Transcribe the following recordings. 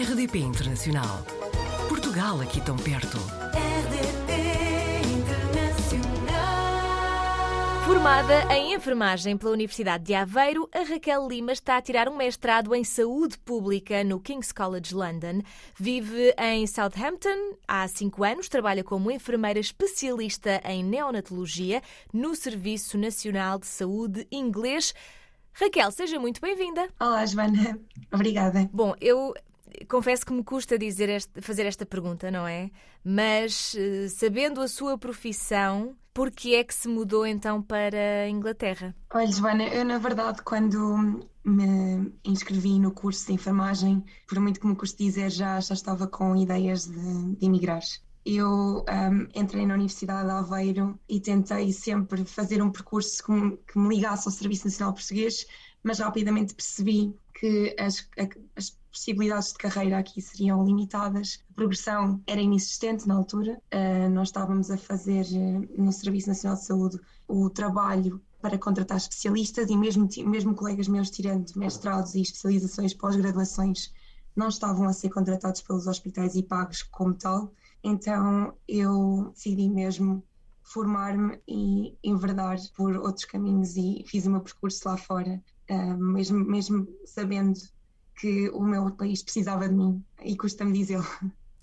RDP Internacional. Portugal aqui tão perto. RDP Internacional. Formada em enfermagem pela Universidade de Aveiro, a Raquel Lima está a tirar um mestrado em saúde pública no King's College London. Vive em Southampton há cinco anos, trabalha como enfermeira especialista em neonatologia no Serviço Nacional de Saúde Inglês. Raquel, seja muito bem-vinda. Olá, Joana. Obrigada. Bom, eu confesso que me custa dizer este- fazer esta pergunta, não é? Mas eh, sabendo a sua profissão, por que é que se mudou então para a Inglaterra? Olha, Joana, eu na verdade, quando me inscrevi no curso de enfermagem, por muito que me custe dizer, já, já estava com ideias de, de emigrar. Eu ahm, entrei na Universidade de Aveiro e tentei sempre fazer um percurso que me, que me ligasse ao Serviço Nacional Português, mas rapidamente percebi que as, as possibilidades de carreira aqui seriam limitadas, a progressão era inexistente na altura. Ah, nós estávamos a fazer eh, no Serviço Nacional de Saúde o trabalho para contratar especialistas e mesmo, mesmo colegas meus tirando mestrados e especializações pós-graduações não estavam a ser contratados pelos hospitais e pagos como tal. Então eu decidi mesmo formar-me e enverdar por outros caminhos e fiz o meu percurso lá fora, ah, mesmo, mesmo sabendo que o meu país precisava de mim e custa-me dizê-lo.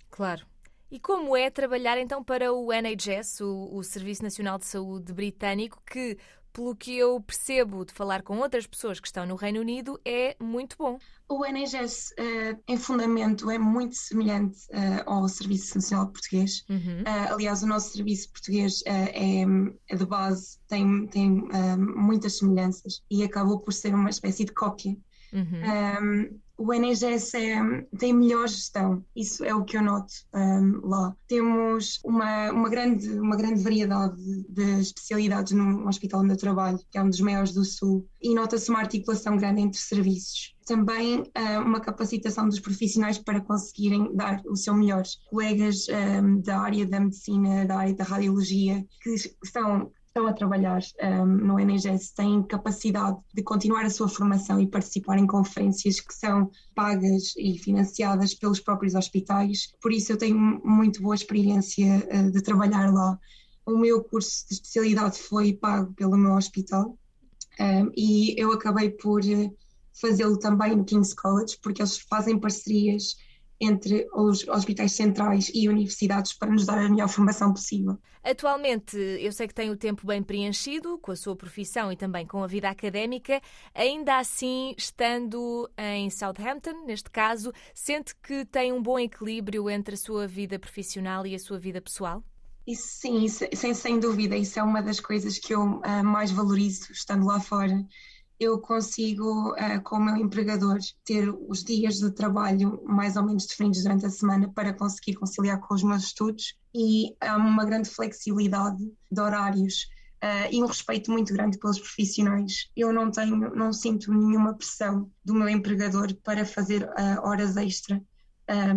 Claro. E como é trabalhar então para o NHS, o, o Serviço Nacional de Saúde Britânico, que, pelo que eu percebo de falar com outras pessoas que estão no Reino Unido, é muito bom. O NHS, eh, em fundamento, é muito semelhante eh, ao Serviço Nacional Português. Uhum. Eh, aliás, o nosso serviço português é, é de base, tem, tem muitas semelhanças e acabou por ser uma espécie de cópia. Uhum. Um, o NGS é- tem melhor gestão, isso é o que eu noto um, lá. Temos uma, uma, grande, uma grande variedade de, de especialidades no hospital onde eu trabalho, que é um dos maiores do Sul, e nota-se uma articulação grande entre serviços. Também uh, uma capacitação dos profissionais para conseguirem dar o seu melhor. Colegas um, da área da medicina, da área da radiologia, que estão estão a trabalhar um, no NGS têm capacidade de continuar a sua formação e participar em conferências que são pagas e financiadas pelos próprios hospitais. Por isso, eu tenho muito boa experiência uh, de trabalhar lá. O meu curso de especialidade foi pago pelo meu hospital um, e eu acabei por uh, fazê-lo também no King's College, porque eles fazem parcerias entre os hospitais centrais e universidades para nos dar a melhor formação possível. Atualmente, eu sei que tem o tempo bem preenchido com a sua profissão e também com a vida académica. Ainda assim, estando em Southampton, neste caso, sente que tem um bom equilíbrio entre a sua vida profissional e a sua vida pessoal? Isso sim, isso, sem, sem dúvida, isso é uma das coisas que eu uh, mais valorizo estando lá fora. Eu consigo, uh, com o meu empregador, ter os dias de trabalho mais ou menos definidos durante a semana para conseguir conciliar com os meus estudos e há uma grande flexibilidade de horários uh, e um respeito muito grande pelos profissionais. Eu não tenho, não sinto nenhuma pressão do meu empregador para fazer uh, horas extra,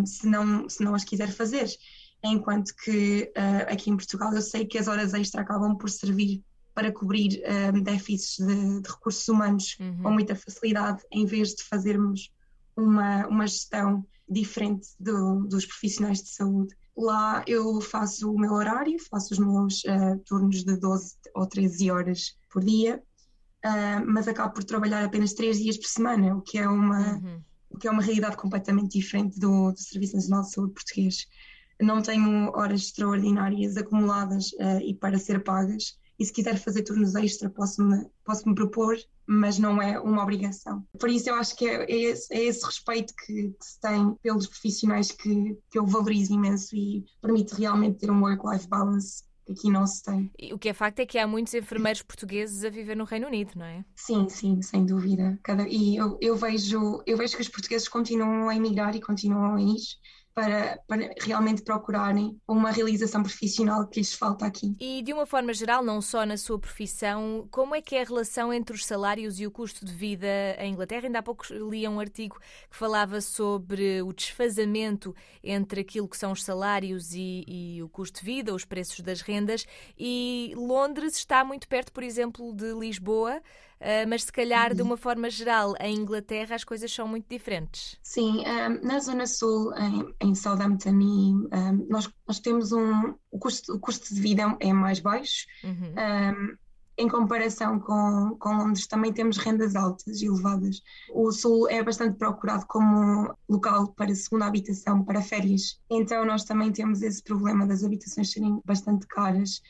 se, não, se não as quiser fazer enquanto que uh, aqui em Portugal eu sei que as horas extra acabam por servir para cobrir uh, déficits de, de, recursos humanos uhum. com muita facilidade, em vez de fazermos uma, uma gestão diferente do, dos profissionais de saúde. Lá eu faço o meu horário, faço os meus uh, turnos de 12 ou 13 horas por dia, mas acabo por trabalhar apenas 3 dias por semana, o que é uma, uhum. o que é uma realidade completamente diferente do, do Serviço Nacional de Saúde português não tenho horas extraordinárias acumuladas uh, e para ser pagas. E se quiser fazer turnos extra, posso-me posso -me propor, mas não é uma obrigação. Por isso, eu acho que é, é, esse, é esse, respeito que, que, se tem pelos profissionais que, que eu valorizo imenso e permite realmente ter um work-life balance que aqui não se tem. E o que é facto é que há muitos enfermeiros portugueses a viver no Reino Unido, não é? Sim, sim, sem dúvida. Cada, e eu, eu, vejo, eu vejo que os portugueses continuam a emigrar e continuam a ir para, para, realmente procurarem uma realização profissional que lhes falta aqui. E de uma forma geral, não só na sua profissão, como é que é a relação entre os salários e o custo de vida em Inglaterra? Ainda há pouco li um artigo que falava sobre o desfazamento entre aquilo que são os salários e, e o custo de vida, os preços das rendas, e Londres está muito perto, por exemplo, de Lisboa. Uh, mas se calhar, de uma forma geral, em Inglaterra as coisas são muito diferentes. Sim, um, na Zona Sul, em, em Southampton, um, nós, nós temos um. O custo, o custo de vida é mais baixo. Uhum. Um, em comparação com, com Londres, também temos rendas altas e elevadas. O Sul é bastante procurado como local para segunda habitação, para férias. Então, nós também temos esse problema das habitações serem bastante caras.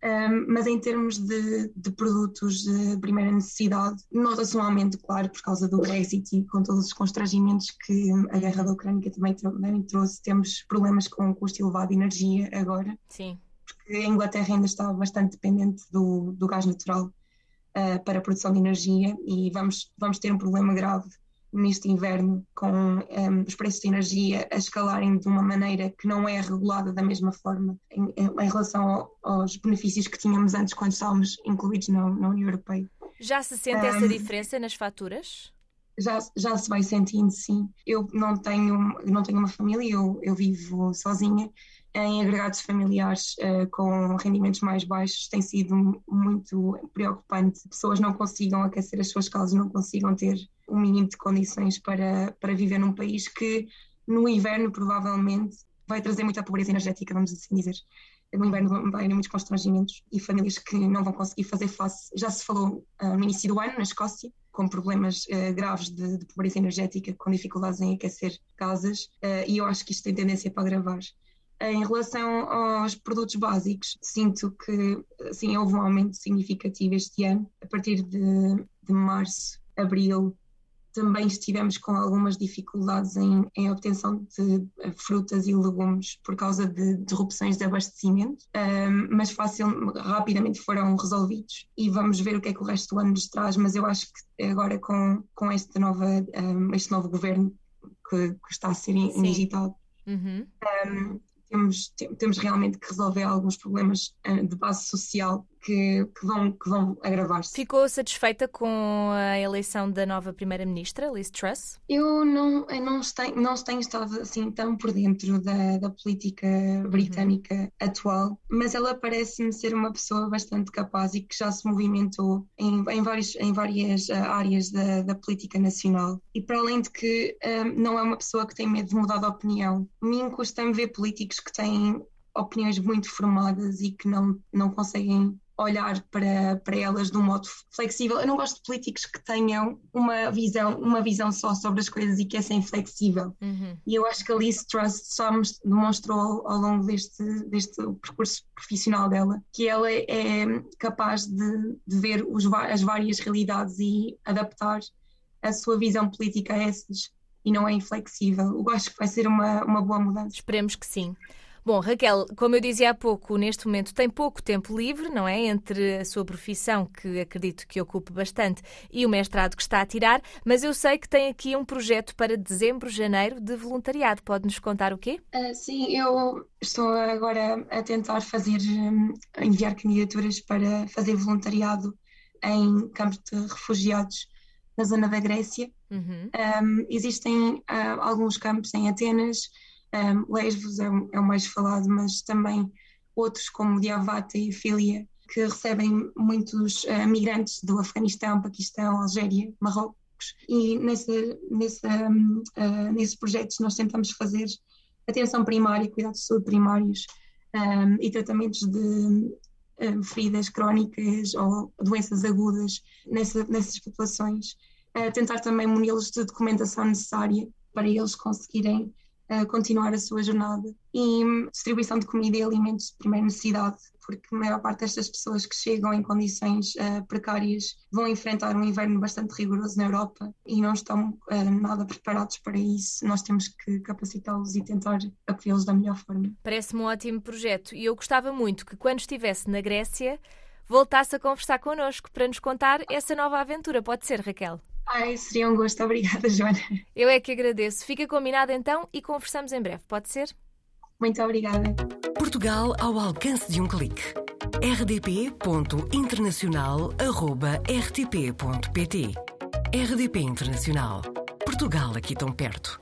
Um, mas em termos de, de, produtos de primeira necessidade, nota-se um aumento, claro, por causa do Brexit e com todos os constrangimentos que a guerra da Ucrânia também, também trouxe. Temos problemas com o custo elevado de energia agora. Sim porque a Inglaterra ainda está bastante dependente do, do gás natural uh, para a produção de energia e vamos, vamos ter um problema grave neste inverno com um, os preços de energia a escalarem de uma maneira que não é regulada da mesma forma em, em relação ao, aos benefícios que tínhamos antes quando estávamos incluídos na, na União Europeia. Já se sente um, essa diferença nas faturas? Já, já se vai sentindo, sim. Eu não tenho, não tenho uma família, eu, eu vivo sozinha em agregados familiares uh, com rendimentos mais baixos tem sido muito preocupante. Pessoas não consigam aquecer as suas casas, não consigam ter o um mínimo de condições para, para viver num país que no inverno provavelmente vai trazer muita pobreza energética, vamos assim dizer. No inverno vai haver muitos constrangimentos e famílias que não vão conseguir fazer face. Já se falou uh, no início do ano, na Escócia, com problemas uh, graves de, de, pobreza energética, com dificuldades em aquecer casas, e eu acho que isto tem tendência para agravar. Em relação aos produtos básicos, sinto que sim, houve um aumento significativo este ano. A partir de, de março, abril, também estivemos com algumas dificuldades em, em obtenção de frutas e legumes por causa de interrupções de abastecimento, um, mas fácil, rapidamente foram resolvidos e vamos ver o que é que o resto do ano nos traz. Mas eu acho que agora com, com esta nova, um, este novo governo que, que está a ser indigitado, uhum. um, temos, temos realmente que resolver alguns problemas eh, de base social que, que vão, que vão agravar-se. Ficou satisfeita com a eleição da nova Primeira-Ministra, Liz Truss? Eu não, eu não, tenho, não tenho estado assim tão por dentro da, da política britânica uhum. atual, mas ela parece-me ser uma pessoa bastante capaz e que já se movimentou em, em, vários, em várias eh, áreas da, da política nacional. E para além de que um, eh, não é uma pessoa que tem medo de mudar de opinião, me custa-me ver políticos que têm opiniões muito formadas e que não, não conseguem olhar para, para elas de um modo flexível. Eu não gosto de políticos que tenham uma visão, uma visão só sobre as coisas e que é sem flexível. Uhum. E eu acho que a Liz Truss só demonstrou ao longo deste, deste percurso profissional dela que ela é capaz de, de ver os, as várias realidades e adaptar a sua visão política a essas e não é inflexível. Eu acho que vai ser uma, uma boa mudança. Esperemos que sim. Bom, Raquel, como eu dizia há pouco, neste momento tem pouco tempo livre, não é? Entre a sua profissão, que acredito que ocupe bastante, e o mestrado que está a tirar, mas eu sei que tem aqui um projeto para dezembro, janeiro, de voluntariado. Pode-nos contar o quê? Uh, sim, eu estou agora a tentar fazer, hum, enviar candidaturas para fazer voluntariado em campos de refugiados na zona da Grécia. Uhum. Um, existem uh, alguns campos em Atenas, um, Lesbos é, é, o mais falado, mas também outros como Diavata e Filia, que recebem muitos uh, migrantes do Afeganistão, Paquistão, Algéria, Marrocos. E nesse, nesse, um, uh, nesses projetos nós tentamos fazer atenção primária, cuidados de saúde primários um, e tratamentos de feridas crónicas ou doenças agudas nessa, nessas populações. Uh, tentar também munilos de documentação necessária para eles conseguirem a continuar a sua jornada. E distribuição de comida e alimentos de primeira necessidade, porque a maior parte destas pessoas que chegam em condições uh, precárias vão enfrentar um inverno bastante rigoroso na Europa e não estão uh, nada preparados para isso. Nós temos que capacitá-los e tentar acolhê-los da melhor forma. Parece-me um ótimo projeto e eu gostava muito que quando estivesse na Grécia voltasse a conversar connosco para nos contar essa nova aventura. Pode ser, Raquel? Ai, seria um gosto. Obrigada, Joana. Eu é que agradeço. Fica combinado então e conversamos em breve. Pode ser? Muito obrigada. Portugal ao alcance de um clique. rdp.internacional.rtp.pt RDP Internacional. Portugal aqui tão perto.